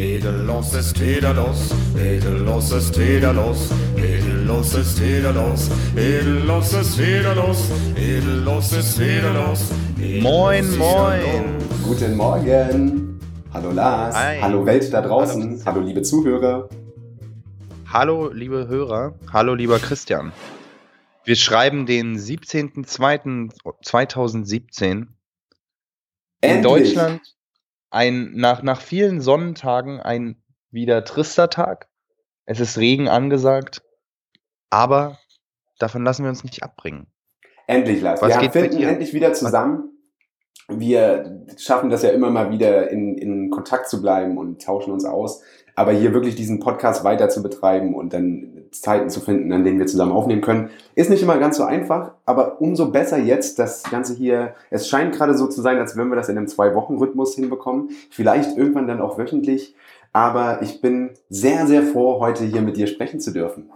Edellos ist wieder los, edellos ist wieder los, edellos ist wieder los, edellos ist wieder los, edellos ist wieder los. Moin, moin. Guten Morgen. Hallo Lars. Hi. Hallo Welt da draußen. Hallo liebe Zuhörer. Hallo, liebe Hörer. Hallo, lieber Christian. Wir schreiben den 17.02.2017. In. Deutschland ein, nach, nach vielen Sonnentagen ein wieder trister Tag. Es ist Regen angesagt, aber davon lassen wir uns nicht abbringen. Endlich, Lars. Was wir finden endlich wieder zusammen. Wir schaffen das ja immer mal wieder in, in Kontakt zu bleiben und tauschen uns aus. Aber hier wirklich diesen Podcast weiter zu betreiben und dann Zeiten zu finden, an denen wir zusammen aufnehmen können, ist nicht immer ganz so einfach. Aber umso besser jetzt das Ganze hier. Es scheint gerade so zu sein, als würden wir das in einem Zwei-Wochen-Rhythmus hinbekommen. Vielleicht irgendwann dann auch wöchentlich. Aber ich bin sehr, sehr froh, heute hier mit dir sprechen zu dürfen.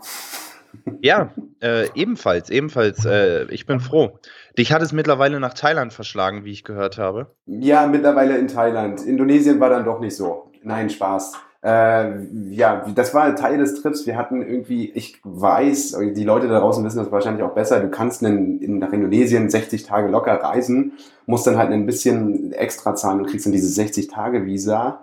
Ja, äh, ebenfalls, ebenfalls. Äh, ich bin froh. Dich hat es mittlerweile nach Thailand verschlagen, wie ich gehört habe. Ja, mittlerweile in Thailand. Indonesien war dann doch nicht so. Nein, Spaß. Äh, ja, das war Teil des Trips. Wir hatten irgendwie, ich weiß, die Leute da draußen wissen das wahrscheinlich auch besser, du kannst in, in, nach Indonesien 60 Tage locker reisen, musst dann halt ein bisschen extra zahlen und kriegst dann dieses 60-Tage-Visa.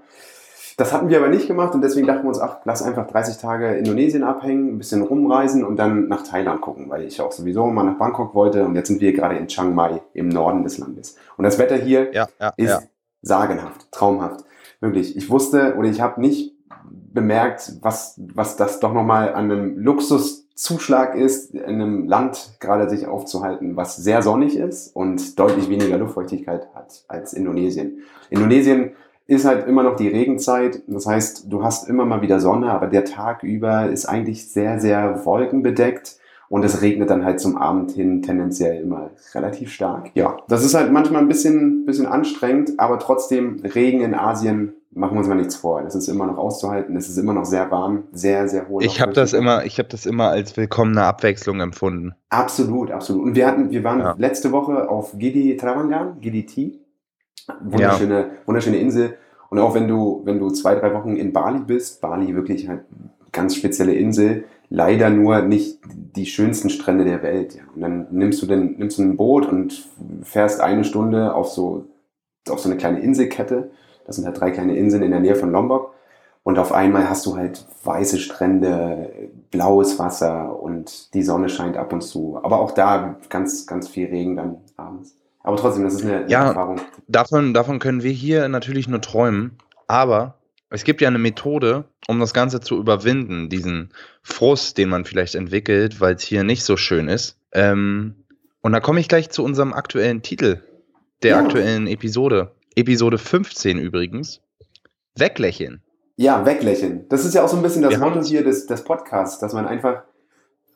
Das hatten wir aber nicht gemacht und deswegen dachten wir uns, ach, lass einfach 30 Tage Indonesien abhängen, ein bisschen rumreisen und dann nach Thailand gucken, weil ich auch sowieso mal nach Bangkok wollte und jetzt sind wir gerade in Chiang Mai im Norden des Landes. Und das Wetter hier Ja, ja, ist ja. sagenhaft, traumhaft. Wirklich. Ich wusste oder ich habe nicht bemerkt, was, was das doch nochmal an einem Luxuszuschlag ist, in einem Land gerade sich aufzuhalten, was sehr sonnig ist und deutlich weniger Luftfeuchtigkeit hat als Indonesien. Indonesien ist halt immer noch die Regenzeit. Das heißt, du hast immer mal wieder Sonne, aber der Tag über ist eigentlich sehr, sehr wolkenbedeckt. Und es regnet dann halt zum Abend hin tendenziell immer relativ stark. Ja, das ist halt manchmal ein bisschen, bisschen anstrengend, aber trotzdem Regen in Asien, machen wir uns mal nichts vor. Das ist immer noch auszuhalten. Es ist immer noch sehr warm, sehr, sehr hohe Ich habe das immer, ich habe das immer als willkommene Abwechslung empfunden. Absolut, absolut. Und wir hatten, wir waren Ja. letzte Woche auf Gidi Travangan, Gidi T. Wunderschöne, wunderschöne Insel. Und auch wenn du, wenn du zwei, drei Wochen in Bali bist, Bali wirklich halt ganz spezielle Insel, leider nur nicht die schönsten Strände der Welt. Ja. Und dann nimmst du dann, nimmst du ein Boot und fährst eine Stunde auf so, auf so eine kleine Inselkette. Das sind halt drei kleine Inseln in der Nähe von Lombok. Und auf einmal hast du halt weiße Strände, blaues Wasser und die Sonne scheint ab und zu. Aber auch da ganz, ganz viel Regen dann abends. Aber trotzdem, das ist eine, eine Ja. Erfahrung. Davon, davon können wir hier natürlich nur träumen, aber es gibt ja eine Methode, um das Ganze zu überwinden, diesen Frust, den man vielleicht entwickelt, weil es hier nicht so schön ist. Ähm, und da komme ich gleich zu unserem aktuellen Titel der Ja. aktuellen Episode. Episode 15 übrigens. Weglächeln. Ja, weglächeln. Das ist ja auch so ein bisschen das Motto hier des, des Podcasts, dass man einfach,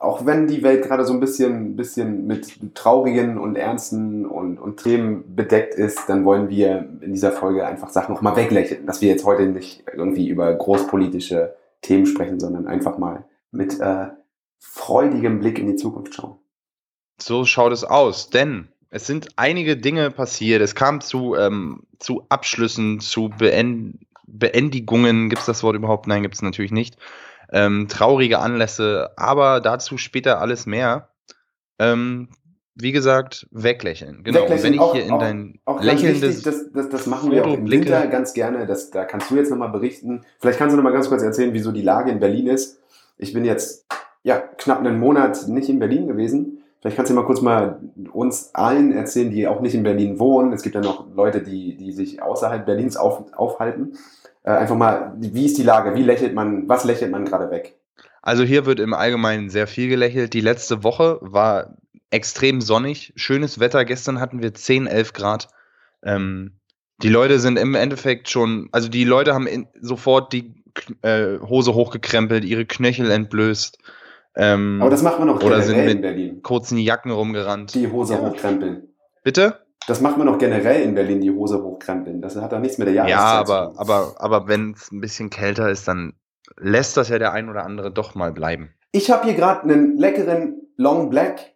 auch wenn die Welt gerade so ein bisschen, bisschen mit traurigen und ernsten und, und Themen bedeckt ist, dann wollen wir in dieser Folge einfach Sachen auch mal weglächeln. Dass wir jetzt heute nicht irgendwie über großpolitische Themen sprechen, sondern einfach mal mit äh, freudigem Blick in die Zukunft schauen. So schaut es aus, denn es sind einige Dinge passiert. Es kam zu, ähm, zu Abschlüssen, zu Beend Beendigungen. Gibt es das Wort überhaupt? Nein, gibt es natürlich nicht. Ähm, traurige Anlässe, aber dazu später alles mehr. Ähm, wie gesagt, weglächeln. Genau. Und wenn ich auch, hier in auch, dein auch lächelndes. wichtig, das, das, das machen wir auch im blicke. Winter ganz gerne. Das, da kannst du jetzt nochmal berichten. Vielleicht kannst du nochmal ganz kurz erzählen, wieso die Lage in Berlin ist. Ich bin jetzt ja, knapp einen Monat nicht in Berlin gewesen. Vielleicht kannst du mal kurz mal uns allen erzählen, die auch nicht in Berlin wohnen. Es gibt ja noch Leute, die, die sich außerhalb Berlins auf, aufhalten. Äh, einfach mal, wie ist die Lage? Wie lächelt man, was lächelt man gerade weg? Also hier wird im Allgemeinen sehr viel gelächelt. Die letzte Woche war extrem sonnig, schönes Wetter. Gestern hatten wir 10, 11 Grad. Ähm, die Leute sind im Endeffekt schon, also die Leute haben in, sofort die äh, Hose hochgekrempelt, ihre Knöchel entblößt, ähm, Aber das macht man auch Oder sind mit- in Berlin. kurzen Jacken rumgerannt. Die Hose Ja. hochkrempeln. Bitte? Das macht man auch generell in Berlin, die Hose hochkrempeln. Das hat doch nichts mit der Ja, Jahreszeit zu aber, tun. aber, aber wenn es ein bisschen kälter ist, dann lässt das ja der ein oder andere doch mal bleiben. Ich habe hier gerade einen leckeren Long Black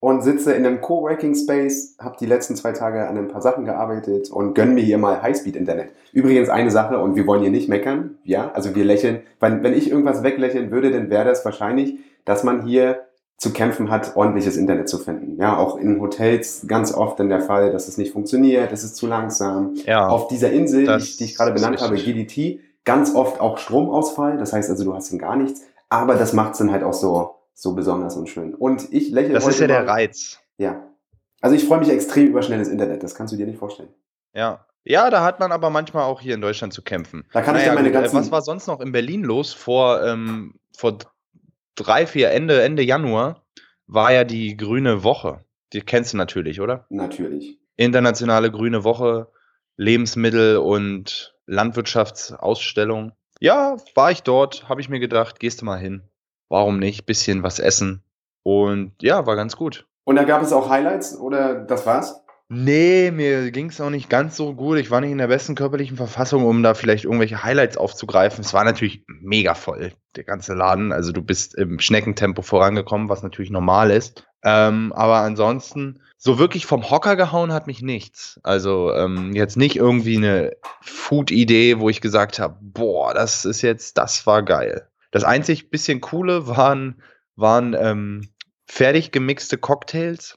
und sitze in einem Coworking Space, habe die letzten zwei Tage an ein paar Sachen gearbeitet und gönn mir hier mal Highspeed-Internet. Übrigens eine Sache, und wir wollen hier nicht meckern, ja, also wir lächeln. Wenn, wenn ich irgendwas weglächeln würde, dann wäre das wahrscheinlich, dass man hier zu kämpfen hat, ordentliches Internet zu finden. Ja, auch in Hotels ganz oft in der Fall, dass es nicht funktioniert, es ist zu langsam. Ja, Auf dieser Insel, die ich, die ich gerade benannt habe. GDT, ganz oft auch Stromausfall. Das heißt also, du hast dann gar nichts. Aber das macht es dann halt auch so, so besonders und schön. Und ich lächle das ist ja der mal- Reiz. Ja. Also ich freue mich extrem über schnelles Internet. Das kannst du dir nicht vorstellen. Ja. Ja, da hat man aber manchmal auch hier in Deutschland zu kämpfen. Da kann ich dir meine äh, ganzen- Was war sonst noch in Berlin los? Vor, ähm, vor drei, vier, Ende, Ende Januar war ja die Grüne Woche. Die kennst du natürlich, oder? Natürlich. Internationale Grüne Woche, Lebensmittel- und Landwirtschaftsausstellung. Ja, war ich dort, habe ich mir gedacht, gehst du mal hin. Warum nicht? Bisschen was essen. Und ja, war ganz gut. Und da gab es auch Highlights oder das war's? Nee, mir ging es auch nicht ganz so gut. Ich war nicht in der besten körperlichen Verfassung, um da vielleicht irgendwelche Highlights aufzugreifen. Es war natürlich mega voll, der ganze Laden. Also du bist im Schneckentempo vorangekommen, was natürlich normal ist. Ähm, aber ansonsten, so wirklich vom Hocker gehauen hat mich nichts. Also ähm, jetzt nicht irgendwie eine Food-Idee, wo ich gesagt habe, boah, das ist jetzt, das war geil. Das einzig bisschen coole waren, waren ähm, fertig gemixte Cocktails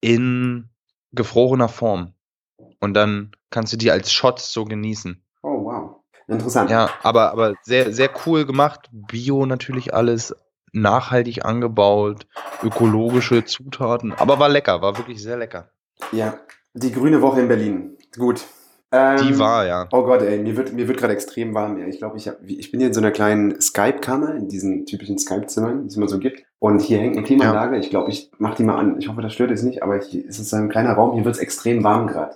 in gefrorener Form. Und dann kannst du die als Shots so genießen. Oh, wow. Interessant. Ja, aber, aber sehr, sehr cool gemacht. Bio natürlich alles, nachhaltig angebaut, ökologische Zutaten. Aber war lecker, war wirklich sehr lecker. Ja. Die Grüne Woche in Berlin. Gut. Ähm, Die war, ja. Oh Gott, ey, mir wird, mir wird gerade extrem warm. Ich glaube, ich, hab, ich bin hier in so einer kleinen Skype-Kammer, in diesen typischen Skype-Zimmern, die es immer so gibt. Und hier hängt eine Klimaanlage. Ich glaube, ich mache die mal an. Ich hoffe, das stört es nicht, aber hier ist es ein kleiner Raum. Hier wird es extrem warm gerade.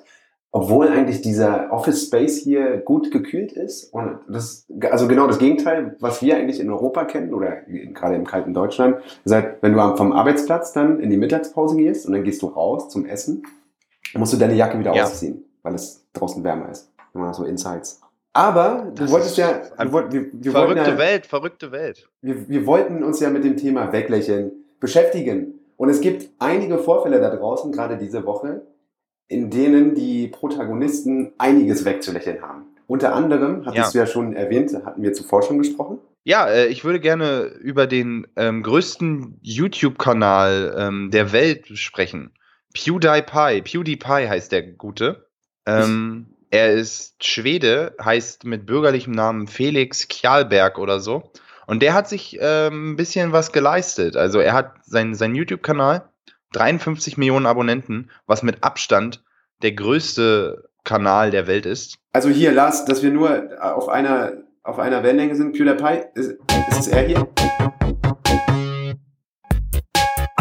Obwohl eigentlich dieser Office Space hier gut gekühlt ist. Und das, also genau das Gegenteil, was wir eigentlich in Europa kennen oder gerade im kalten Deutschland. Heißt, wenn du vom Arbeitsplatz dann in die Mittagspause gehst und dann gehst du raus zum Essen, musst du deine Jacke wieder Ja. ausziehen, weil es draußen wärmer ist. Immer so Insights. Aber du Das wolltest ja, du wollt, wir, wir, Verrückte ja Welt, verrückte Welt. wir, wir wollten uns ja mit dem Thema Weglächeln beschäftigen. Und es gibt einige Vorfälle da draußen, gerade diese Woche, in denen die Protagonisten einiges wegzulächeln haben. Unter anderem, hattest Ja. du ja schon erwähnt, hatten wir zuvor schon gesprochen. Ja, äh, ich würde gerne über den ähm, größten YouTube-Kanal ähm, der Welt sprechen. PewDiePie. PewDiePie heißt der Gute. Ähm, er ist Schwede, heißt mit bürgerlichem Namen Felix Kjalberg oder so. Und der hat sich ähm, ein bisschen was geleistet. Also er hat sein, sein YouTube-Kanal, 53 Millionen Abonnenten, was mit Abstand der größte Kanal der Welt ist. Also hier, Lars, dass wir nur auf einer, auf einer Wellenlänge sind. PewDiePie, ist, ist es er hier?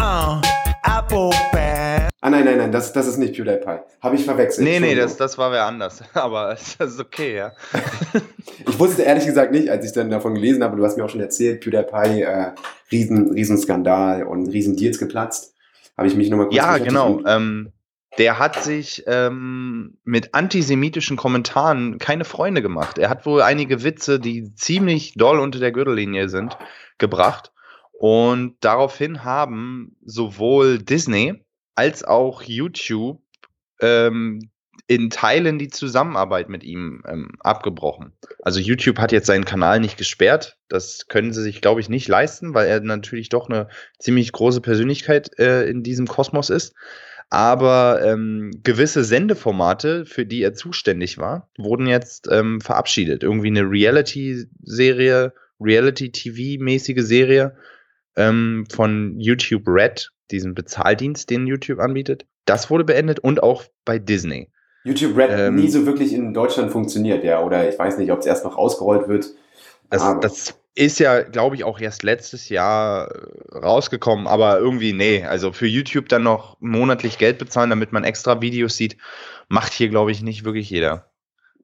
Uh, Apple Pen. Ah nein, nein, nein, das, das ist nicht PewDiePie. Habe ich verwechselt. Nee, nee, das, das war wer anders. Aber das ist okay, ja. Ich wusste ehrlich gesagt nicht, als ich dann davon gelesen habe, du hast mir auch schon erzählt, PewDiePie, äh, riesen, riesen Skandal und riesen Deals geplatzt. Habe ich mich nochmal kurz Ja, genau. Ähm, der hat sich ähm, mit antisemitischen Kommentaren keine Freunde gemacht. Er hat wohl einige Witze, die ziemlich doll unter der Gürtellinie sind, gebracht. Und daraufhin haben sowohl Disney als auch YouTube ähm, in Teilen die Zusammenarbeit mit ihm ähm, abgebrochen. Also YouTube hat jetzt seinen Kanal nicht gesperrt. Das können sie sich, glaube ich, nicht leisten, weil er natürlich doch eine ziemlich große Persönlichkeit äh, in diesem Kosmos ist. Aber ähm, gewisse Sendeformate, für die er zuständig war, wurden jetzt ähm, verabschiedet. Irgendwie eine Reality-Serie, Reality-TV-mäßige Serie ähm, von YouTube Red, diesem Bezahldienst, den YouTube anbietet. Das wurde beendet und auch bei Disney. YouTube Red Ähm, nie so wirklich in Deutschland funktioniert, ja. Oder ich weiß nicht, ob es erst noch ausgerollt wird. Das, das ist ja, glaube ich, auch erst letztes Jahr äh, rausgekommen, aber irgendwie, nee. Also für YouTube dann noch monatlich Geld bezahlen, damit man extra Videos sieht, macht hier, glaube ich, nicht wirklich jeder.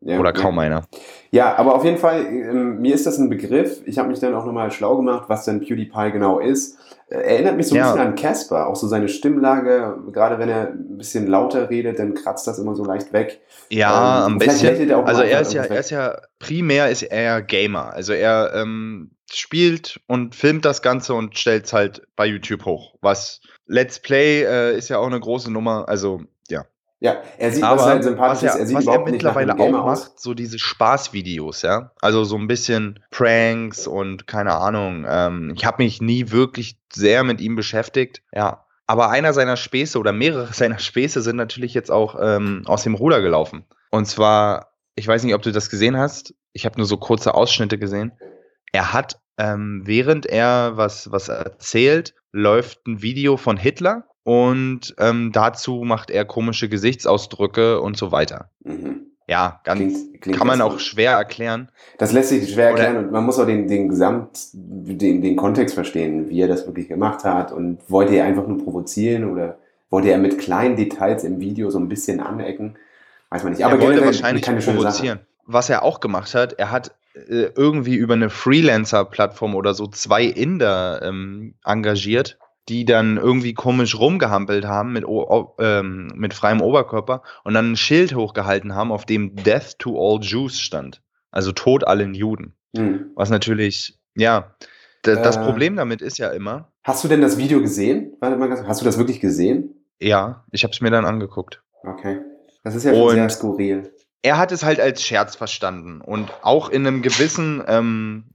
Ja, Oder ja. kaum einer. Ja, aber auf jeden Fall, ähm, mir ist das ein Begriff. Ich habe mich dann auch nochmal schlau gemacht, was denn PewDiePie genau ist. Äh, erinnert mich so ein Ja. bisschen an Casper, auch so seine Stimmlage. Gerade wenn er ein bisschen lauter redet, dann kratzt das immer so leicht weg. Ja, Ähm, am besten. er Also er ist ja, er ist ja primär ist er ja Gamer. Also er ähm, spielt und filmt das Ganze und stellt es halt bei YouTube hoch. Was Let's Play äh, ist ja auch eine große Nummer. Also ja. Er sieht, Aber was halt was sympathisch er, ist, er sieht was er mittlerweile auch macht, so diese Spaßvideos, ja. Also so ein bisschen Pranks und keine Ahnung. Ähm, ich habe mich nie wirklich sehr mit ihm beschäftigt, ja. Aber einer seiner Späße oder mehrere seiner Späße sind natürlich jetzt auch ähm, aus dem Ruder gelaufen. Und zwar, ich weiß nicht, ob du das gesehen hast. Ich habe nur so kurze Ausschnitte gesehen. Er hat, ähm, während er was, was erzählt, läuft ein Video von Hitler und ähm, dazu macht er komische Gesichtsausdrücke und so weiter. Mhm. Ja, ganz Klingt- klingt kann man auch schwer erklären. Das lässt sich schwer Oder- erklären und man muss auch den, den Gesamt, den, den Kontext verstehen, wie er das wirklich gemacht hat und wollte er einfach nur provozieren oder wollte er mit kleinen Details im Video so ein bisschen anecken? Weiß man nicht. Aber er wollte wahrscheinlich keine schöne Sache. provozieren. Was er auch gemacht hat, er hat äh, irgendwie über eine Freelancer-Plattform oder so zwei Inder ähm, engagiert, die dann irgendwie komisch rumgehampelt haben mit, ähm, mit freiem Oberkörper und dann ein Schild hochgehalten haben, auf dem Death to all Jews stand. Also Tod allen Juden. Hm. Was natürlich, ja, d- das Äh. Problem damit ist ja immer, Hast du denn das Video gesehen? Warte mal Hast du das wirklich gesehen? ja, ich habe es mir dann angeguckt. Okay. Das ist ja schon Und- sehr skurril. er hat es halt als Scherz verstanden und auch in einem gewissen ähm,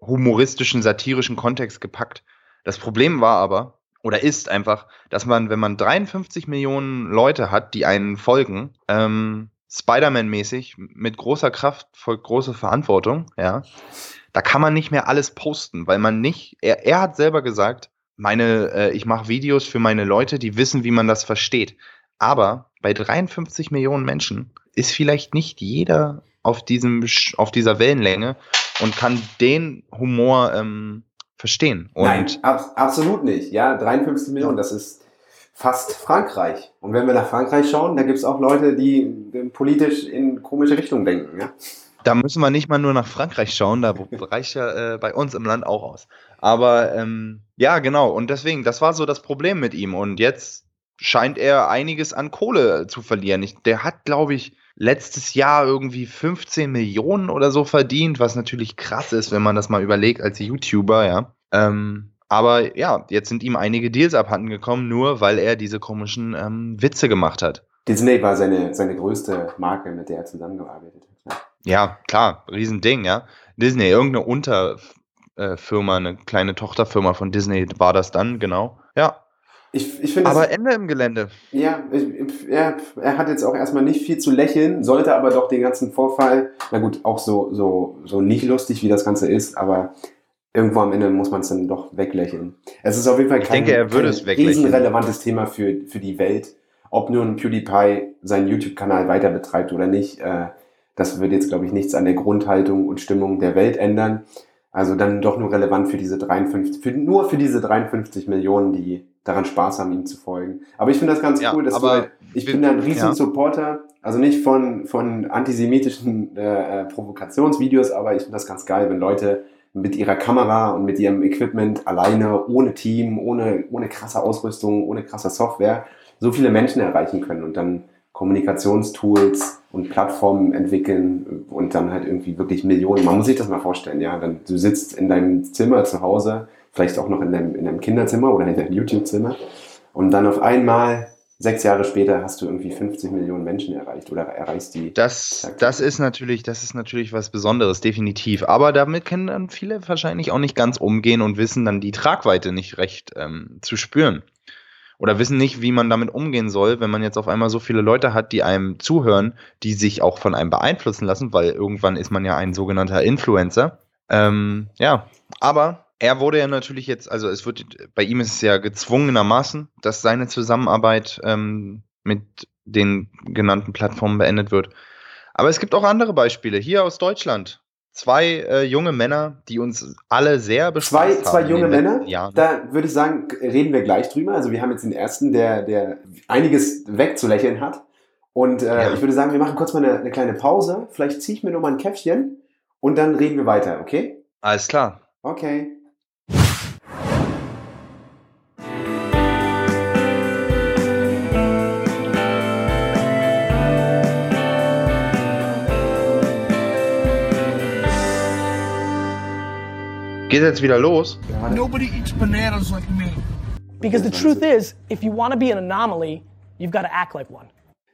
humoristischen, satirischen Kontext gepackt. Das Problem war aber, oder ist einfach, dass man, wenn man 53 Millionen Leute hat, die einen folgen, ähm, Spider-Man-mäßig, mit großer Kraft folgt große Verantwortung, ja, da kann man nicht mehr alles posten, weil man nicht, er, er hat selber gesagt, meine, äh, ich mache Videos für meine Leute, die wissen, wie man das versteht. Aber bei 53 Millionen Menschen ist vielleicht nicht jeder auf diesem auf dieser Wellenlänge und kann den Humor ähm, verstehen. Und Nein, ab, absolut nicht. Ja, 53 Millionen, das ist fast Frankreich. Und wenn wir nach Frankreich schauen, da gibt es auch Leute, die politisch in komische Richtungen denken. Ja? da müssen wir nicht mal nur nach Frankreich schauen, da reicht ja äh, bei uns im Land auch aus. Aber ähm, ja, genau. Und deswegen, das war so das Problem mit ihm. Und jetzt scheint er einiges an Kohle zu verlieren. Ich, der hat, glaube ich, letztes Jahr irgendwie 15 Millionen oder so verdient, was natürlich krass ist, wenn man das mal überlegt als YouTuber, ja. Ähm, aber ja, jetzt sind ihm einige Deals abhanden gekommen, nur weil er diese komischen ähm, Witze gemacht hat. Disney war seine, seine größte Marke, mit der er zusammengearbeitet hat. Ja. Ja, klar, Riesending, ja. Disney, irgendeine Unterfirma, eine kleine Tochterfirma von Disney war das dann, genau. Ja. Ich, ich finde, Aber Ende im Gelände. ja, ich, ich- er, er hat jetzt auch erstmal nicht viel zu lächeln, sollte aber doch den ganzen Vorfall, na gut, auch so, so, so nicht lustig, wie das Ganze ist, aber irgendwo am Ende muss man es dann doch weglächeln. Es ist auf jeden Fall Ich kein, denke, er würde kein es weglächeln. riesenrelevantes Thema für, für die Welt. Ob nun PewDiePie seinen YouTube-Kanal weiter betreibt oder nicht, äh, das wird jetzt, glaube ich, nichts an der Grundhaltung und Stimmung der Welt ändern. Also dann doch nur relevant für diese 53, für, nur für diese 53 Millionen, die daran Spaß haben, ihm zu folgen. Aber ich finde das ganz Ja, cool, dass aber du halt, ich bin da ein riesen ja. Supporter, also nicht von, von antisemitischen äh, äh, Provokationsvideos, aber ich finde das ganz geil, wenn Leute mit ihrer Kamera und mit ihrem Equipment alleine, ohne Team, ohne, ohne krasse Ausrüstung, ohne krasse Software, so viele Menschen erreichen können und dann Kommunikationstools und Plattformen entwickeln und dann halt irgendwie wirklich Millionen. Man muss sich das mal vorstellen, ja. Dann, du sitzt in deinem Zimmer zu Hause, vielleicht auch noch in deinem, in deinem Kinderzimmer oder in deinem YouTube-Zimmer und dann auf einmal, sechs Jahre später, hast du irgendwie 50 Millionen Menschen erreicht oder erreichst die. Das, das ist natürlich, das ist natürlich was Besonderes, definitiv. Aber damit können dann viele wahrscheinlich auch nicht ganz umgehen und wissen dann die Tragweite nicht recht ähm, zu spüren. Oder wissen nicht, wie man damit umgehen soll, wenn man jetzt auf einmal so viele Leute hat, die einem zuhören, die sich auch von einem beeinflussen lassen, weil irgendwann ist man ja ein sogenannter Influencer. Ähm, ja, aber er wurde ja natürlich jetzt, also es wird, bei ihm ist es ja gezwungenermaßen, dass seine Zusammenarbeit ähm, mit den genannten Plattformen beendet wird. Aber es gibt auch andere Beispiele. Hier aus Deutschland. Zwei äh, junge Männer, die uns alle sehr Zwei, bespaßt zwei haben in junge Männer, Jahren. da würde ich sagen, reden wir gleich drüber. Also wir haben jetzt den ersten, der, der einiges wegzulächeln hat. Und äh, Ja. ich würde sagen, wir machen kurz mal eine, eine kleine Pause. Vielleicht ziehe ich mir noch mal ein Käffchen und dann reden wir weiter, okay? Alles klar. Okay. Geht jetzt wieder los? Nobody eats bananas like me. Because the truth is, if you want to be an anomaly, you've got to act like one.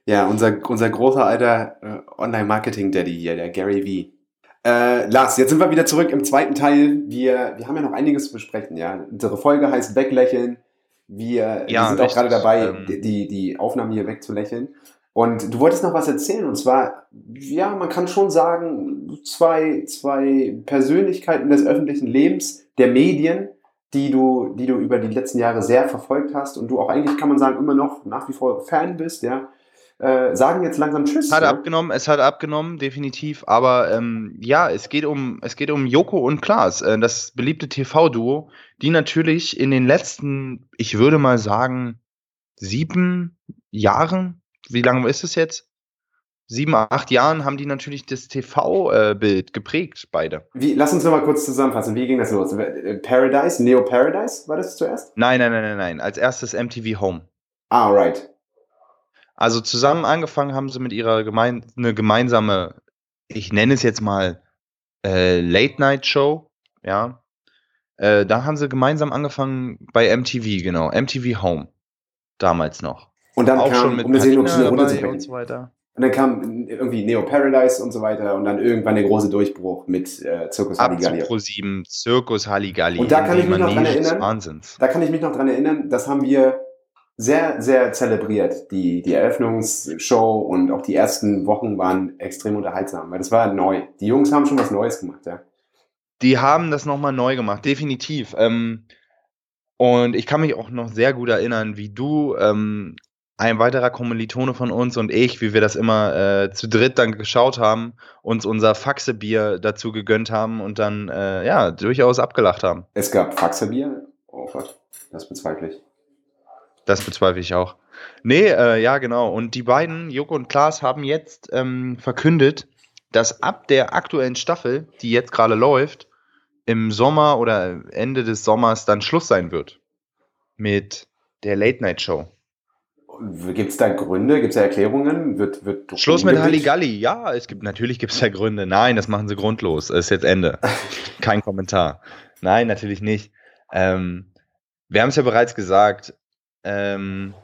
Ja, unser, unser großer alter äh, Online-Marketing-Daddy hier, der Gary V. Äh, Lars, jetzt sind wir wieder zurück im zweiten Teil. Wir, wir haben ja noch einiges zu besprechen, ja. Unsere Folge heißt Weglächeln. Wir, Ja, wir sind auch gerade dabei, Ähm, die- die, die Aufnahmen hier wegzulächeln. Und du wolltest noch was erzählen, und zwar, ja, man kann schon sagen, zwei, zwei Persönlichkeiten des öffentlichen Lebens, der Medien, die du, die du über die letzten Jahre sehr verfolgt hast und du auch eigentlich, kann man sagen, immer noch nach wie vor Fan bist, ja, äh, sagen jetzt langsam Tschüss. Es hat ja? abgenommen, es hat abgenommen, definitiv. Aber ähm, ja, es geht um, es geht um Joko und Klaas, äh, das beliebte TV-Duo, die natürlich in den letzten, ich würde mal sagen, sieben Jahren, wie lange ist es jetzt? Sieben, acht Jahren haben die natürlich das TV-Bild geprägt, beide. Wie, lass uns noch mal kurz zusammenfassen. Wie ging das los? Paradise, Neo Paradise war das zuerst? Nein, nein, nein, nein, nein. Als erstes MTV Home. Ah, right. Also zusammen angefangen haben sie mit ihrer gemein eine gemeinsame, ich nenne es jetzt mal äh, Late-Night-Show, ja. Äh, da haben sie gemeinsam angefangen bei MTV, genau, MTV Home. Damals noch. Und dann Auch kam, um das Patina schnell dabei runterzubrechen. und so weiter. Und dann kam irgendwie Neo Paradise und so weiter und dann irgendwann der große Durchbruch mit äh, Zirkus Ab zu Halligalli. Pro7, Zirkus Halligalli. Und da kann ich mich noch dran erinnern. Wahnsinns. Da kann ich mich noch dran erinnern, das haben wir sehr, sehr zelebriert. Die, die Eröffnungsshow und auch die ersten Wochen waren extrem unterhaltsam, weil das war neu. Die Jungs haben schon was Neues gemacht, ja. Die haben das nochmal neu gemacht, definitiv. Ähm, und ich kann mich auch noch sehr gut erinnern, wie du, ähm, ein weiterer Kommilitone von uns und ich, wie wir das immer äh, zu dritt dann geschaut haben, uns unser Faxebier dazu gegönnt haben und dann äh, ja durchaus abgelacht haben. Es gab Faxerbier. Oh Gott, das bezweifle ich. Das bezweifle ich auch. Nee, äh, ja, genau. Und die beiden, Joko und Klaas, haben jetzt ähm, verkündet, dass ab der aktuellen Staffel, die jetzt gerade läuft, im Sommer oder Ende des Sommers dann Schluss sein wird. Mit der Late-Night-Show. Gibt es da Gründe? Gibt es da Erklärungen? Wird, wird Schluss mit? Halligalli. Ja, es gibt, natürlich gibt es da Gründe. Nein, das machen sie grundlos. Es ist jetzt Ende. Kein Kommentar. Nein, natürlich nicht. Ähm, wir haben es ja bereits gesagt. Ähm,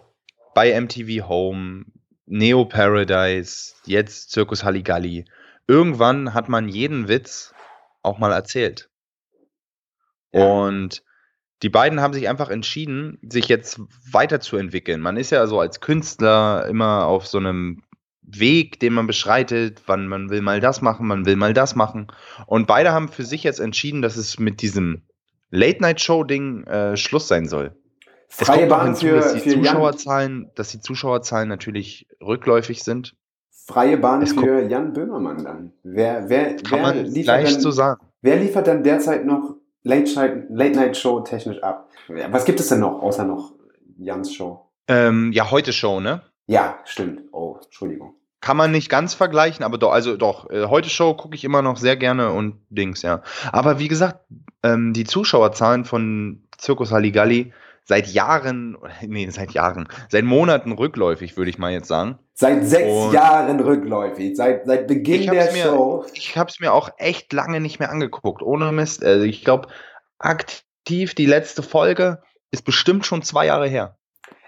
bei MTV Home, Neo Paradise, jetzt Zirkus Halligalli. Irgendwann hat man jeden Witz auch mal erzählt. Ja. Und die beiden haben sich einfach entschieden, sich jetzt weiterzuentwickeln. Man ist ja so als Künstler immer auf so einem Weg, den man beschreitet, wann man will mal das machen, man will mal das machen. Und beide haben für sich jetzt entschieden, dass es mit diesem Late-Night-Show-Ding äh, Schluss sein soll. Es Freie kommt noch Bahn hinzu, für, dass die für Jan, Zuschauerzahlen, dass die Zuschauerzahlen natürlich rückläufig sind. freie Bahn Es für Jan Böhmermann dann. Wer, wer, Kann wer, man liefert leicht dann, so sagen. wer liefert dann derzeit noch Late, Night- Late technisch ab? Was gibt es denn noch, außer noch Jans Show? Ähm, ja, heute Show, ne? Ja, stimmt. Oh, Entschuldigung. Kann man nicht ganz vergleichen, aber doch, also doch, äh, heute Show gucke ich immer noch sehr gerne und Dings, ja. Aber wie gesagt, ähm, die Zuschauerzahlen von Zirkus Halligalli seit Jahren, nee, seit Jahren, seit Monaten rückläufig, würde ich mal jetzt sagen. Seit sechs Und- Jahren rückläufig, seit, seit Beginn der mir- Show. Ich habe es mir auch echt lange nicht mehr angeguckt, ohne Mist. Also ich glaube, aktiv die letzte Folge ist bestimmt schon zwei Jahre her.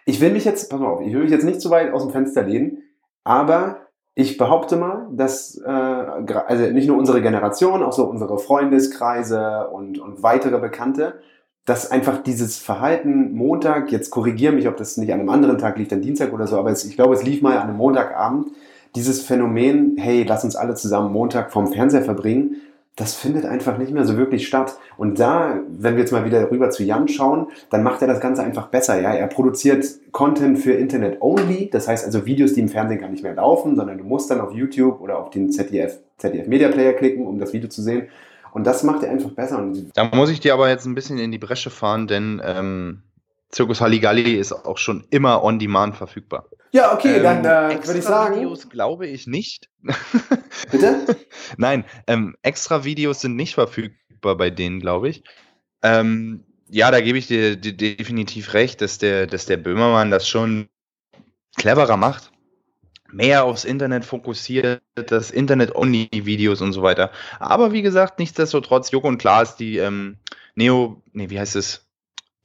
Ich will mich jetzt, pass mal auf, ich will mich jetzt nicht zu weit aus dem Fenster lehnen, aber ich behaupte mal, dass äh, also nicht nur unsere Generation, auch so unsere Freundeskreise und, und weitere Bekannte, dass einfach dieses Verhalten Montag, jetzt korrigiere mich, ob das nicht an einem anderen Tag lief, dann Dienstag oder so, aber es, ich glaube, es lief mal an einem Montagabend, dieses Phänomen, hey, lass uns alle zusammen Montag vorm Fernseher verbringen, das findet einfach nicht mehr so wirklich statt. Und da, wenn wir jetzt mal wieder rüber zu Jan schauen, dann macht er das Ganze einfach besser. Ja, er produziert Content für Internet only, das heißt also Videos, die im Fernsehen gar nicht mehr laufen, sondern du musst dann auf YouTube oder auf den ZDF, ZDF Media Player klicken, um das Video zu sehen. Und das macht er einfach besser. Da muss ich dir aber jetzt ein bisschen in die Bresche fahren, denn ähm, Zirkus Halligalli ist auch schon immer on demand verfügbar. Ja, okay, Ähm, dann äh, extra würde ich sagen. Videos glaube ich nicht. Bitte? Nein, ähm, extra Videos sind nicht verfügbar bei denen, glaube ich. Ähm, ja, da gebe ich dir, dir definitiv recht, dass der, dass der Böhmermann das schon cleverer macht. Mehr aufs Internet fokussiert, das Internet-Only-Videos und so weiter. Aber wie gesagt, nichtsdestotrotz, Joko und Klaas, die ähm, Neo, nee, wie heißt es?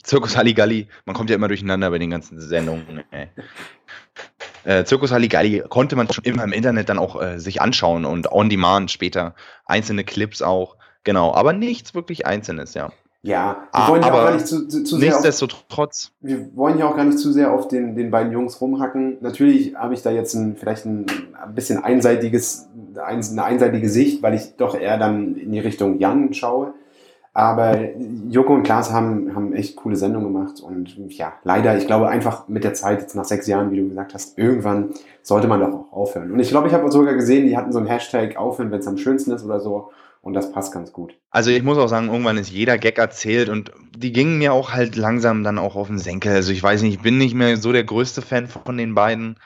Zirkus Halligalli. Man kommt ja immer durcheinander bei den ganzen Sendungen. Ey. Äh, Zirkus Halligalli konnte man schon immer im Internet dann auch äh, sich anschauen und on demand später. Einzelne Clips auch. Genau, aber nichts wirklich Einzelnes, ja. Ja, wir Ah, wollen ja auch aber gar nicht zu, zu, zu sehr auf, Nichtsdestotrotz, wir wollen ja auch gar nicht zu sehr auf den, den beiden Jungs rumhacken. Natürlich habe ich da jetzt ein, vielleicht ein, ein bisschen einseitiges, ein, eine einseitige Sicht, weil ich doch eher dann in die Richtung Jan schaue. Aber Joko und Klaas haben, haben echt coole Sendungen gemacht und ja, leider, ich glaube einfach mit der Zeit, jetzt nach sechs Jahren, wie du gesagt hast, irgendwann sollte man doch auch aufhören. Und ich glaube, ich habe sogar gesehen, die hatten so einen Hashtag aufhören, wenn es am schönsten ist oder so und das passt ganz gut. also ich muss auch sagen, irgendwann ist jeder Gag erzählt und die gingen mir auch halt langsam dann auch auf den Senkel. Also ich weiß nicht, ich bin nicht mehr so der größte Fan von den beiden.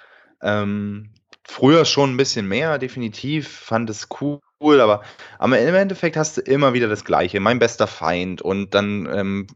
Ähm, früher schon ein bisschen mehr, definitiv, fand es cool, aber, aber im Endeffekt hast du immer wieder das Gleiche. Mein bester Feind und dann ähm,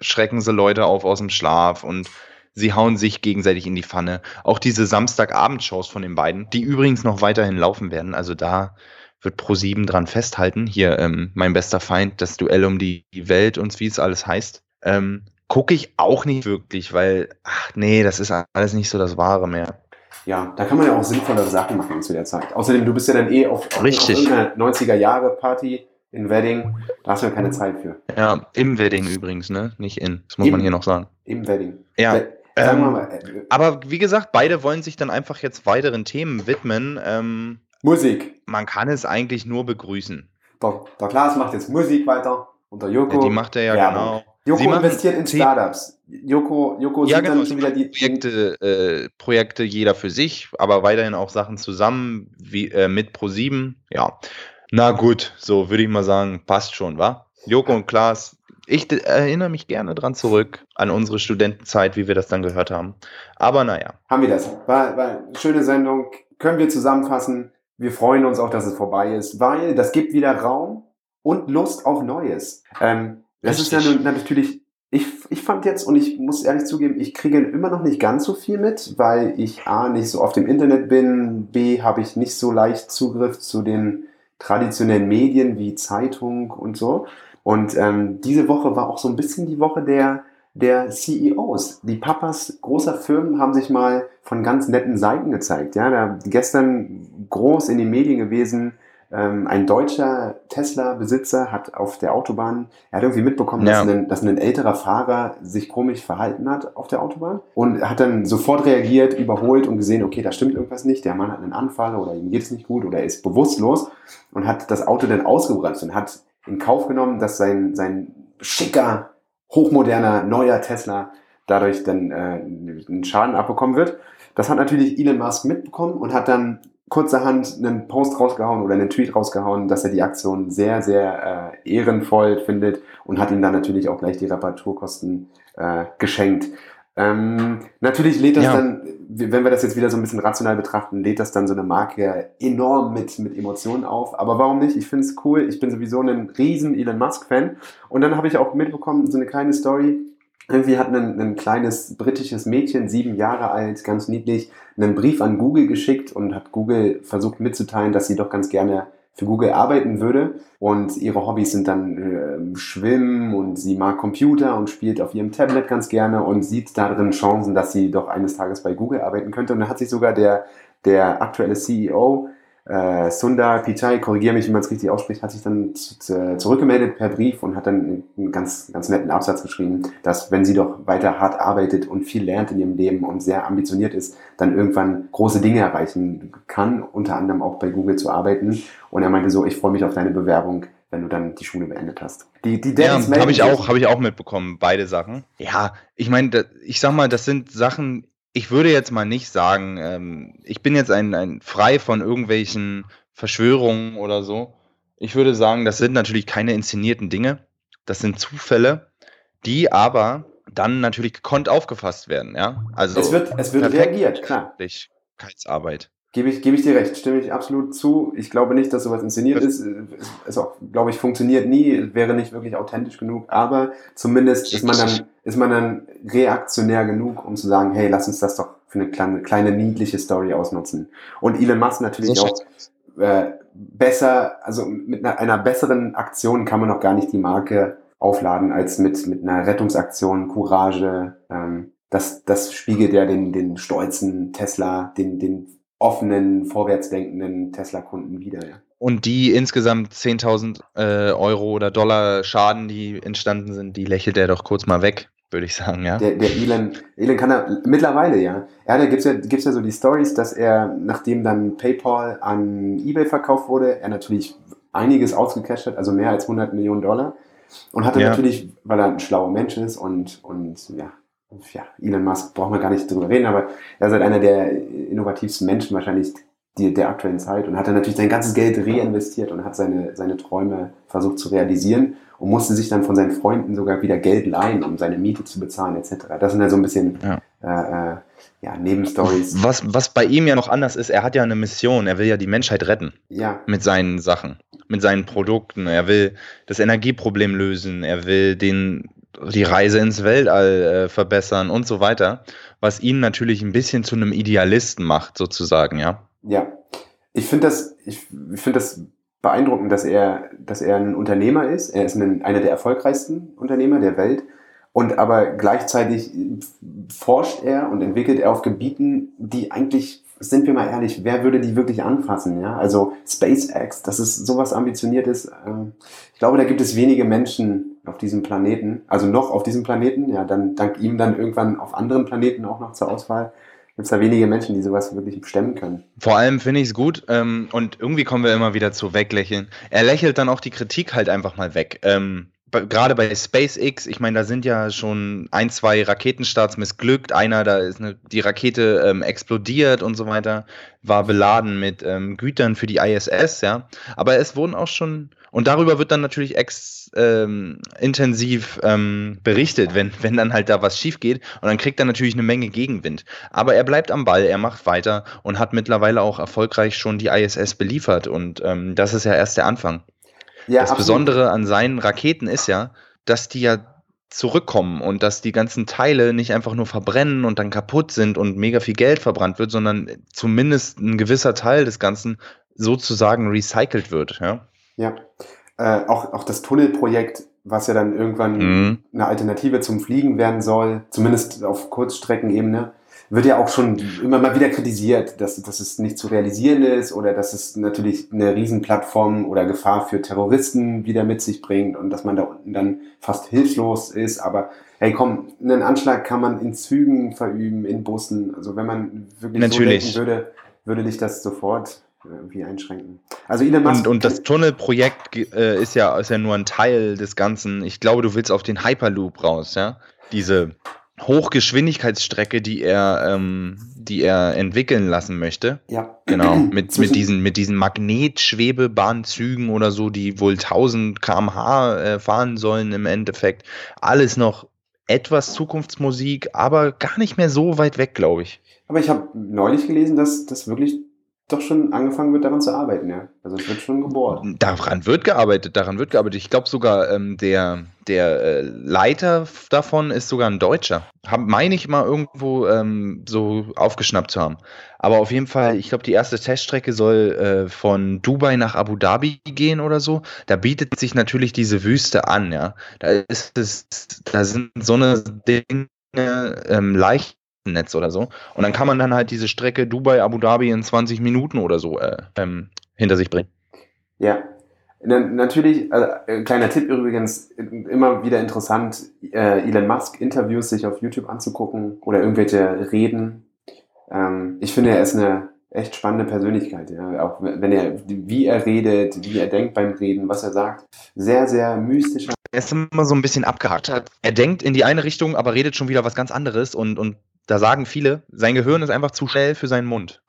schrecken sie Leute auf aus dem Schlaf und sie hauen sich gegenseitig in die Pfanne. Auch diese Samstagabendshows von den beiden, die übrigens noch weiterhin laufen werden. Also da wird Pro7 dran festhalten. Hier, ähm, mein bester Feind, das Duell um die Welt und wie es alles heißt. Ähm, Gucke ich auch nicht wirklich, weil, ach nee, das ist alles nicht so das Wahre mehr. Ja, da kann man ja auch sinnvollere Sachen machen zu der Zeit. Außerdem, du bist ja dann eh auf, auf, Richtig. auf irgendeiner 90er-Jahre-Party in Wedding. Da hast du ja keine Zeit für. Ja, im Wedding übrigens, ne? Nicht in. Das muss man Im- hier noch sagen. Im Wedding. Ja, We- ähm, mal, äh, Aber wie gesagt, beide wollen sich dann einfach jetzt weiteren Themen widmen. Ähm, Musik. man kann es eigentlich nur begrüßen. Der, der Klaas macht jetzt Musik weiter und der Joko. Ja, die macht er ja Werbung. genau. Joko machen investiert in Startups. Joko, Joko Ja, sieht genau. dann schon wieder die. Projekte, äh, Projekte jeder für sich, aber weiterhin auch Sachen zusammen wie, äh, mit Pro7. Ja. Na gut, so würde ich mal sagen, passt schon, wa? Joko und Klaas, ich erinnere mich gerne dran zurück an unsere Studentenzeit, wie wir das dann gehört haben. Aber naja. Haben wir das. War, war eine schöne Sendung. Können wir zusammenfassen. Wir freuen uns auch, dass es vorbei ist, weil das gibt wieder Raum und Lust auf Neues. Ähm, das ist ja Richtig. natürlich, ich, ich fand jetzt, und ich muss ehrlich zugeben, ich kriege immer noch nicht ganz so viel mit, weil ich A, nicht so auf dem Internet bin, B, habe ich nicht so leicht Zugriff zu den traditionellen Medien wie Zeitung und so. Und ähm, diese Woche war auch so ein bisschen die Woche der, der CEOs. Die Papas großer Firmen haben sich mal von ganz netten Seiten gezeigt. Ja, da gestern groß in den Medien gewesen. Ähm, ein deutscher Tesla-Besitzer hat auf der Autobahn, er hat irgendwie mitbekommen, Ja. dass, ein, dass ein älterer Fahrer sich komisch verhalten hat auf der Autobahn und hat dann sofort reagiert, überholt und gesehen, okay, da stimmt irgendwas nicht, der Mann hat einen Anfall oder ihm geht es nicht gut oder er ist bewusstlos und hat das Auto dann ausgebremst und hat in Kauf genommen, dass sein, sein schicker, hochmoderner, neuer Tesla dadurch dann äh, einen Schaden abbekommen wird. Das hat natürlich Elon Musk mitbekommen und hat dann kurzerhand einen Post rausgehauen oder einen Tweet rausgehauen, dass er die Aktion sehr, sehr äh, ehrenvoll findet und hat ihm dann natürlich auch gleich die Reparaturkosten äh, geschenkt. Ähm, natürlich lädt das Ja. dann, wenn wir das jetzt wieder so ein bisschen rational betrachten, lädt das dann so eine Marke enorm mit, mit Emotionen auf. Aber warum nicht? Ich finde es cool. Ich bin sowieso ein riesen Elon Musk-Fan. Und dann habe ich auch mitbekommen, so eine kleine Story. Irgendwie hat ein, ein kleines britisches Mädchen, sieben Jahre alt, ganz niedlich, einen Brief an Google geschickt und hat Google versucht mitzuteilen, dass sie doch ganz gerne für Google arbeiten würde. Und ihre Hobbys sind dann ähm, Schwimmen und sie mag Computer und spielt auf ihrem Tablet ganz gerne und sieht darin Chancen, dass sie doch eines Tages bei Google arbeiten könnte. Und dann hat sich sogar der, der aktuelle CEO, äh, Sundar Pichai, korrigiere mich, wie man es richtig ausspricht, hat sich dann zurückgemeldet per Brief und hat dann einen ganz, ganz netten Absatz geschrieben, dass wenn sie doch weiter hart arbeitet und viel lernt in ihrem Leben und sehr ambitioniert ist, dann irgendwann große Dinge erreichen kann, unter anderem auch bei Google zu arbeiten. Und er meinte so, ich freue mich auf deine Bewerbung, wenn du dann die Schule beendet hast. Die, die Ja, habe ich auch, habe ich auch mitbekommen, beide Sachen. Ja, ich meine, ich sag mal, das sind Sachen, ich würde jetzt mal nicht sagen, ähm, ich bin jetzt ein, ein frei von irgendwelchen Verschwörungen oder so. Ich würde sagen, das sind natürlich keine inszenierten Dinge. Das sind Zufälle, die aber dann natürlich gekonnt aufgefasst werden, ja. Also es wird, es wird reagiert, klar. Öffentlichkeitsarbeit. Gebe ich, gebe ich dir recht, stimme ich absolut zu. Ich glaube nicht, dass sowas inszeniert Das- ist. Es, auch, glaube ich, funktioniert nie, wäre nicht wirklich authentisch genug, aber zumindest ist man dann, ist man dann reaktionär genug, um zu sagen, hey, lass uns das doch für eine kleine, kleine niedliche Story ausnutzen. Und Elon Musk natürlich So auch äh, besser, also mit einer, einer besseren Aktion kann man noch gar nicht die Marke aufladen, als mit, mit einer Rettungsaktion, Courage. Ähm, das, das spiegelt ja den, den stolzen Tesla, den, den offenen, vorwärtsdenkenden Tesla-Kunden wieder. Ja. Und die insgesamt 10.000 äh, Euro oder Dollar Schaden, die entstanden sind, die lächelt er doch kurz mal weg, würde ich sagen, ja. Der, der Elon, Elon kann er mittlerweile, ja. Ja, da gibt's ja, gibt's ja so die Stories, dass er, nachdem dann PayPal an eBay verkauft wurde, er natürlich einiges ausgecasht hat, also mehr als 100 Millionen Dollar. Und hatte Ja. natürlich, weil er ein schlauer Mensch ist und, und ja, ja, Elon Musk brauchen wir gar nicht drüber reden, aber er ist halt einer der innovativsten Menschen wahrscheinlich die, der aktuellen Zeit und hat dann natürlich sein ganzes Geld reinvestiert und hat seine, seine Träume versucht zu realisieren und musste sich dann von seinen Freunden sogar wieder Geld leihen, um seine Miete zu bezahlen etc. Das sind ja so ein bisschen Ja. äh, äh, ja, Nebenstories. Was, was bei ihm ja noch anders ist, er hat ja eine Mission, er will ja die Menschheit retten Ja, mit seinen Sachen, mit seinen Produkten. Er will das Energieproblem lösen, er will den, die Reise ins Weltall äh, verbessern und so weiter, was ihn natürlich ein bisschen zu einem Idealisten macht, sozusagen, ja. ja. Ich finde das, ich, finde das beeindruckend, dass er, dass er ein Unternehmer ist. Er ist ein, einer der erfolgreichsten Unternehmer der Welt. Und aber gleichzeitig forscht er und entwickelt er auf Gebieten, die eigentlich, sind wir mal ehrlich, wer würde die wirklich anfassen? Ja? Also SpaceX, das ist sowas Ambitioniertes. Ähm, ich glaube, da gibt es wenige Menschen auf diesem Planeten, also noch auf diesem Planeten, ja, dann dank ihm dann irgendwann auf anderen Planeten auch noch zur Auswahl. Gibt es da wenige Menschen, die sowas wirklich stemmen können. Vor allem finde ich es gut ähm, und irgendwie kommen wir immer wieder zu Weglächeln. Er lächelt dann auch die Kritik halt einfach mal weg. Ähm, Gerade bei SpaceX, ich meine, da sind ja schon ein, zwei Raketenstarts missglückt. Einer, da ist eine, die Rakete ähm, explodiert und so weiter, war beladen mit ähm, Gütern für die ISS, ja. Aber es wurden auch schon, und darüber wird dann natürlich ex, ähm, intensiv ähm, berichtet, wenn, wenn dann halt da was schief geht. Und dann kriegt er natürlich eine Menge Gegenwind. Aber er bleibt am Ball, er macht weiter und hat mittlerweile auch erfolgreich schon die ISS beliefert. Und ähm, das ist ja erst der Anfang. Ja, das absolut. Besondere an seinen Raketen ist ja, dass die ja zurückkommen und dass die ganzen Teile nicht einfach nur verbrennen und dann kaputt sind und mega viel Geld verbrannt wird, sondern zumindest ein gewisser Teil des Ganzen sozusagen recycelt wird. Ja. Ja. Äh, auch, auch das Tunnelprojekt, was ja dann irgendwann Mhm. eine Alternative zum Fliegen werden soll, zumindest auf Kurzstreckenebene, wird ja auch schon immer mal wieder kritisiert, dass, dass es nicht zu realisieren ist oder dass es natürlich eine Riesenplattform oder Gefahr für Terroristen wieder mit sich bringt und dass man da unten dann fast hilflos ist. Aber hey, komm, einen Anschlag kann man in Zügen verüben, in Bussen. Also wenn man wirklich Natürlich. so denken würde, würde dich das sofort irgendwie einschränken. Also Elon Musk Und, und das Tunnelprojekt äh, ist, ja, ist ja nur ein Teil des Ganzen. Ich glaube, du willst auf den Hyperloop raus, ja? Diese Hochgeschwindigkeitsstrecke, die er, ähm, die er entwickeln lassen möchte. ja. Genau, mit, mit, diesen, mit diesen Magnetschwebebahnzügen oder so, die wohl 1000 km/h äh, fahren sollen im Endeffekt. Alles noch etwas Zukunftsmusik, aber gar nicht mehr so weit weg, glaube ich. Aber ich habe neulich gelesen, dass das wirklich doch schon angefangen wird, daran zu arbeiten, ja. Also es wird schon gebohrt. Daran wird gearbeitet, daran wird gearbeitet. Ich glaube sogar, ähm, der, der äh, Leiter davon ist sogar ein Deutscher. Meine ich mal irgendwo ähm, so aufgeschnappt zu haben. Aber auf jeden Fall, ich glaube, die erste Teststrecke soll äh, von Dubai nach Abu Dhabi gehen oder so. Da bietet sich natürlich diese Wüste an, ja. Da ist es, da sind so eine Dinge ähm, leicht Netz oder so. Und dann kann man dann halt diese Strecke Dubai, Abu Dhabi in 20 Minuten oder so äh, ähm, hinter sich bringen. Ja. Na, natürlich, äh, äh, kleiner Tipp übrigens, immer wieder interessant, äh, Elon Musk Interviews sich auf YouTube anzugucken oder irgendwelche Reden. Ähm, ich finde, er ist eine echt spannende Persönlichkeit, ja. Auch wenn er, wie er redet, wie er denkt beim Reden, was er sagt. Sehr, sehr mystischer. Er ist immer so ein bisschen abgehakt. Er denkt in die eine Richtung, aber redet schon wieder was ganz anderes und, und da sagen viele, sein Gehirn ist einfach zu schnell für seinen Mund.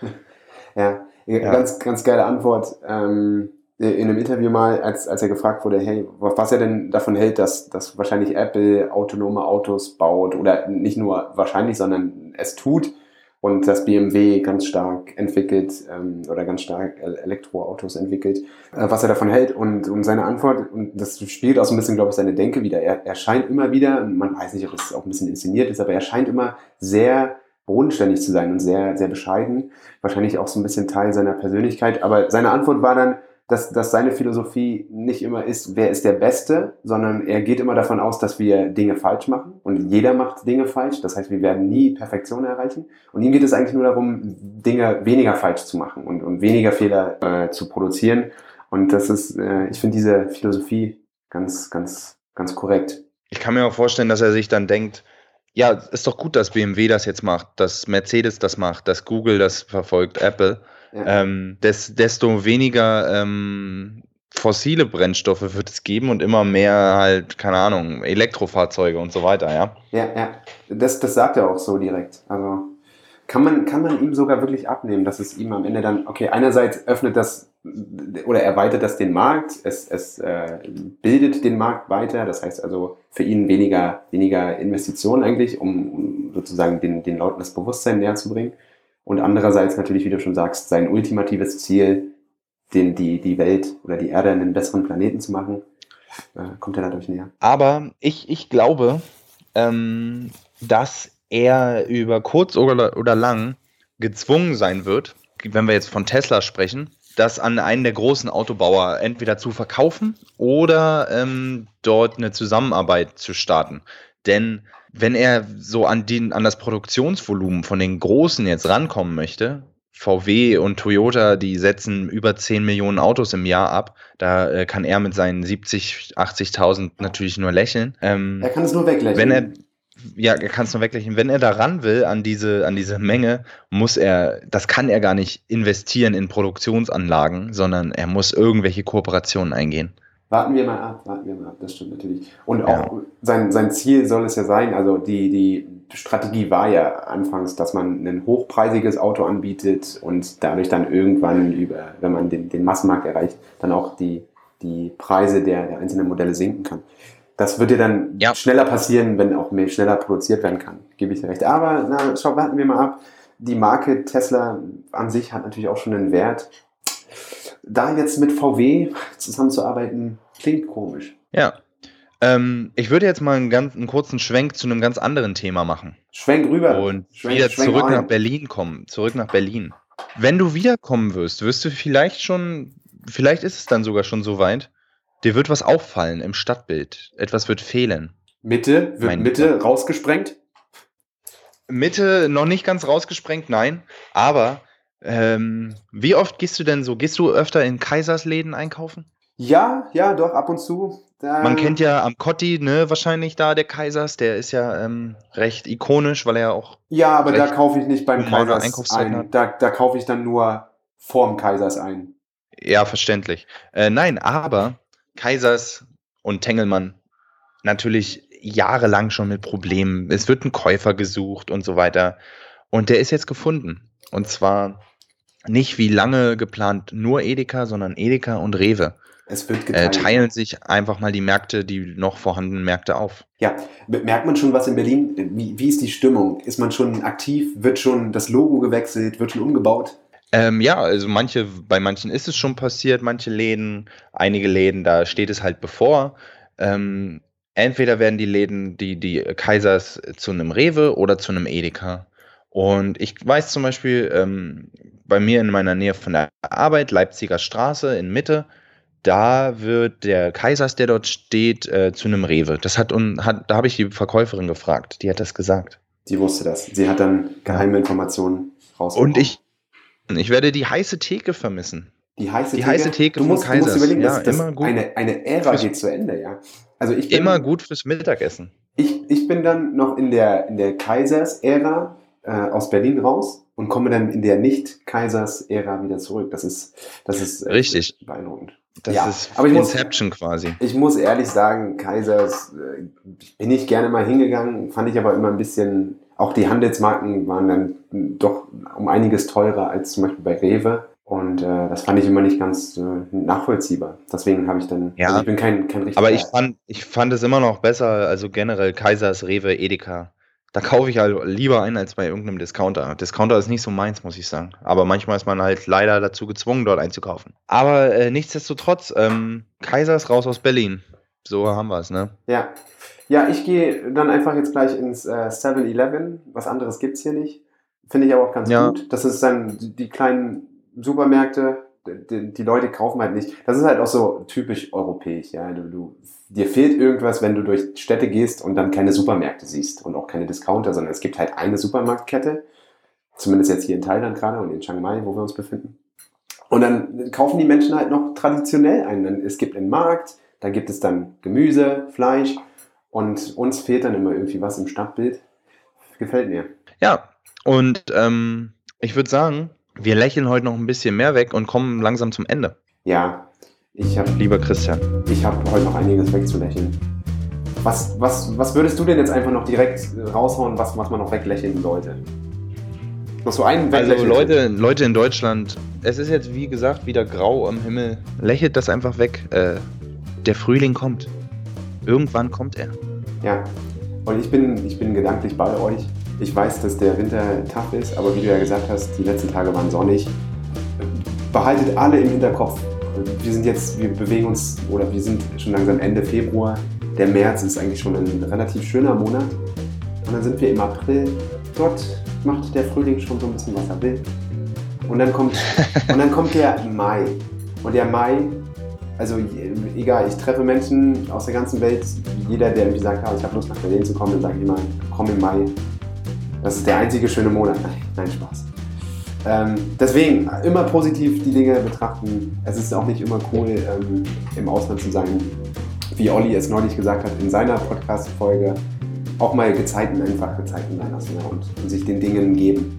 Ja, Ja. ganz, ganz geile Antwort. Ähm, äh, in einem Interview mal, als, als er gefragt wurde, hey, was er denn davon hält, dass, dass wahrscheinlich Apple autonome Autos baut oder nicht nur wahrscheinlich, sondern es tut und dass BMW ganz stark entwickelt ähm, oder ganz stark Elektroautos entwickelt, äh, was er davon hält und, und seine Antwort, und das spiegelt auch so ein bisschen, glaube ich, seine Denke wieder. Er, er scheint immer wieder, man weiß nicht, ob es auch ein bisschen inszeniert ist, aber er scheint immer sehr bodenständig zu sein und sehr, sehr bescheiden. Wahrscheinlich auch so ein bisschen Teil seiner Persönlichkeit. Aber seine Antwort war dann, dass, dass seine Philosophie nicht immer ist, wer ist der Beste, sondern er geht immer davon aus, dass wir Dinge falsch machen. Und jeder macht Dinge falsch. Das heißt, wir werden nie Perfektion erreichen. Und ihm geht es eigentlich nur darum, Dinge weniger falsch zu machen und, und weniger Fehler äh, zu produzieren. Und das ist, äh, ich finde diese Philosophie ganz, ganz, ganz korrekt. Ich kann mir auch vorstellen, dass er sich dann denkt, ja, ist doch gut, dass BMW das jetzt macht, dass Mercedes das macht, dass Google das verfolgt, Apple. Ja. Ähm, des, desto weniger ähm, fossile Brennstoffe wird es geben und immer mehr halt, keine Ahnung, Elektrofahrzeuge und so weiter, ja. Ja, ja. Das, das sagt er auch so direkt. Also kann man, kann man ihm sogar wirklich abnehmen, dass es ihm am Ende dann, okay, einerseits öffnet das oder erweitert das den Markt, es, es äh, bildet den Markt weiter, das heißt also für ihn weniger, weniger Investitionen eigentlich, um, um sozusagen den, den Leuten das Bewusstsein näher zu bringen. Und andererseits natürlich, wie du schon sagst, sein ultimatives Ziel, den, die, die Welt oder die Erde einen besseren Planeten zu machen, äh, kommt er dadurch näher. Aber ich, ich glaube, ähm, dass er über kurz oder, oder lang gezwungen sein wird, wenn wir jetzt von Tesla sprechen, das an einen der großen Autobauer entweder zu verkaufen oder ähm, dort eine Zusammenarbeit zu starten. Denn wenn er so an, den, an das Produktionsvolumen von den Großen jetzt rankommen möchte, VW und Toyota, die setzen über 10 Millionen Autos im Jahr ab. Da äh, kann er mit seinen 70, 80.000 natürlich nur lächeln. Ähm, er kann es nur weglächeln. Wenn er, ja, er kann es nur weglächeln. Wenn er da ran will an diese, an diese Menge, muss er, das kann er gar nicht investieren in Produktionsanlagen, sondern er muss irgendwelche Kooperationen eingehen. Warten wir mal ab, warten wir mal ab, das stimmt natürlich. Und auch ja. sein, sein Ziel soll es ja sein, also die, die Strategie war ja anfangs, dass man ein hochpreisiges Auto anbietet und dadurch dann irgendwann über, wenn man den, den Massenmarkt erreicht, dann auch die, die Preise der, der einzelnen Modelle sinken kann. Das wird ja dann ja. schneller passieren, wenn auch mehr schneller produziert werden kann. Gebe ich dir recht. Aber na, schau, warten wir mal ab. Die Marke Tesla an sich hat natürlich auch schon einen Wert. Da jetzt mit VW zusammenzuarbeiten, klingt komisch. Ja. Ähm, ich würde jetzt mal einen, ganz, einen kurzen Schwenk zu einem ganz anderen Thema machen. Schwenk rüber. Und Schwenk, wieder Schwenk zurück ein. nach Berlin kommen. Zurück nach Berlin. Wenn du wiederkommen wirst, wirst du vielleicht schon, vielleicht ist es dann sogar schon so weit, dir wird was auffallen im Stadtbild. Etwas wird fehlen. Mitte, wird Mein Mitte Lieber. rausgesprengt? Mitte noch nicht ganz rausgesprengt, nein. Aber ähm, wie oft gehst du denn so? Gehst du öfter in Kaisersläden einkaufen? Ja, ja, doch, ab und zu. Da, Man kennt ja am Kotti, ne, wahrscheinlich da der Kaisers, der ist ja ähm, recht ikonisch, weil er ja auch. Ja, aber da kaufe ich nicht beim Kaisers ein. Da, da kaufe ich dann nur vorm Kaisers ein. Ja, verständlich. Äh, nein, aber Kaisers und Tengelmann natürlich jahrelang schon mit Problemen. Es wird ein Käufer gesucht und so weiter. Und der ist jetzt gefunden. Und zwar nicht wie lange geplant nur Edeka, sondern Edeka und Rewe. Es wird Äh, geteilt. teilen sich einfach mal die Märkte, die noch vorhandenen Märkte auf. Ja, merkt man schon was in Berlin? Wie, wie ist die Stimmung? Ist man schon aktiv? Wird schon das Logo gewechselt? Wird schon umgebaut? Ähm, ja, also manche, bei manchen ist es schon passiert, manche Läden, einige Läden, da steht es halt bevor. Ähm, entweder werden die Läden, die, die Kaisers zu einem Rewe oder zu einem Edeka. Und ich weiß zum Beispiel, ähm, bei mir in meiner Nähe von der Arbeit, Leipziger Straße in Mitte, da wird der Kaisers, der dort steht, äh, zu einem Rewe. Das hat, und hat da habe ich die Verkäuferin gefragt, die hat das gesagt. Sie wusste das. Sie hat dann geheime Informationen rausbekommen. Und ich, ich werde die heiße Theke vermissen. Die heiße die Theke, heiße Theke du von musst, du musst Kaisers. überlegen, Ja, dass, dass immer gut. eine, eine Ära Fürs- geht zu Ende, ja. Also ich bin, Immer gut fürs Mittagessen. Ich, ich bin dann noch in der, in der Kaisers-Ära äh, aus Berlin raus und komme dann in der Nicht-Kaisers-Ära wieder zurück. Das ist, das ist äh, Richtig. beeindruckend. Das Ja, ist aber ich muss- Inception quasi. Ich muss ehrlich sagen, Kaisers äh, bin ich gerne mal hingegangen, fand ich aber immer ein bisschen, auch die Handelsmarken waren dann doch um einiges teurer als zum Beispiel bei Rewe. Und äh, das fand ich immer nicht ganz äh, nachvollziehbar. Deswegen habe ich dann, Ja. also ich bin kein, kein richtiger Aber ich fand, ich fand es immer noch besser, also generell Kaisers, Rewe, Edeka. Da kaufe ich halt lieber ein als bei irgendeinem Discounter. Discounter ist nicht so meins, muss ich sagen. Aber manchmal ist man halt leider dazu gezwungen, dort einzukaufen. Aber äh, nichtsdestotrotz, ähm, Kaisers raus aus Berlin. So haben wir es, ne? Ja. Ja, ich gehe dann einfach jetzt gleich ins äh, 7-Eleven. Was anderes gibt's hier nicht. Finde ich aber auch ganz Ja. gut. Das ist dann die kleinen Supermärkte, die, die Leute kaufen halt nicht. Das ist halt auch so typisch europäisch, ja. Du, du, dir fehlt irgendwas, wenn du durch Städte gehst und dann keine Supermärkte siehst und auch keine Discounter, sondern es gibt halt eine Supermarktkette. Zumindest jetzt hier in Thailand gerade und in Chiang Mai, wo wir uns befinden. Und dann kaufen die Menschen halt noch traditionell ein. Dann- Es gibt einen Markt, da gibt es dann Gemüse, Fleisch und uns fehlt dann immer irgendwie was im Stadtbild. Gefällt mir. Ja, und ähm, ich würde sagen, wir lächeln heute noch ein bisschen mehr weg und kommen langsam zum Ende. Ja, ich habe Lieber Christian. ich hab heute noch einiges wegzulächeln. Was, was, was würdest du denn jetzt einfach noch direkt raushauen, was, was man noch weglächeln sollte? Noch so einen Also. Leute, Leute in Deutschland, es ist jetzt wie gesagt wieder grau am Himmel. Lächelt das einfach weg. Äh, der Frühling kommt. Irgendwann kommt er. Ja, und ich bin, ich bin gedanklich bei euch. Ich weiß, dass der Winter tough ist, aber wie du ja gesagt hast, die letzten Tage waren sonnig. Behaltet alle im Hinterkopf. Wir sind jetzt, wir bewegen uns, oder wir sind schon langsam Ende Februar. Der März ist eigentlich schon ein relativ schöner Monat. Und dann sind wir im April. Dort macht der Frühling schon so ein bisschen, was er will. Und dann kommt, und dann kommt der Mai. Und der Mai, also egal, ich treffe Menschen aus der ganzen Welt. Jeder, der irgendwie sagt, ah, ich habe Lust nach Berlin zu kommen, dann sage ich immer, komm im Mai. Das ist der einzige schöne Monat. Nein, nein Spaß. Ähm, deswegen immer positiv die Dinge betrachten. Es ist auch nicht immer cool, ähm, im Ausland zu sein, wie Olli es neulich gesagt hat in seiner Podcast-Folge. Auch mal Gezeiten einfach Gezeiten sein lassen ja, und, und sich den Dingen geben.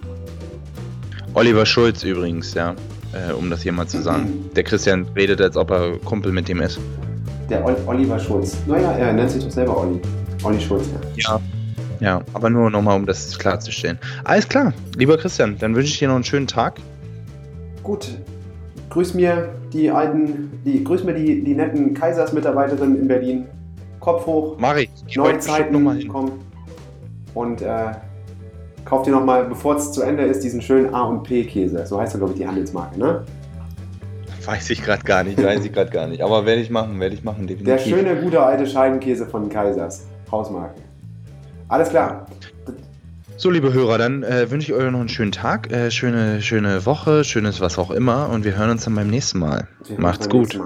Oliver Schulz übrigens, ja. Äh, um das hier mal zu sagen. Der Christian redet, als ob er Kumpel mit dem ist. Der Ol Oliver Schulz. Naja, er nennt sich doch selber Olli. Olli Schulz, ja. Ja. Ja, aber nur nochmal, um das klarzustellen. Alles klar, lieber Christian, dann wünsche ich dir noch einen schönen Tag. Gut. Grüß mir die alten, die, grüß mir die, die netten Kaisers-Mitarbeiterinnen in Berlin. Kopf hoch, Mari, neue mal Zeiten hin. kommen. Und äh, kauf dir nochmal, bevor es zu Ende ist, diesen schönen A und P Käse. So heißt ja, glaube ich, die Handelsmarke, ne? Weiß ich gerade gar nicht, weiß ich gerade gar nicht. Aber werde ich machen, werde ich machen, definitiv. Der schöne, gute alte Scheibenkäse von Kaisers. Hausmarke. Alles klar. So, liebe Hörer, dann äh, wünsche ich euch noch einen schönen Tag, äh, schöne, schöne Woche, schönes was auch immer und wir hören uns dann beim nächsten Mal. Wir Macht's gut.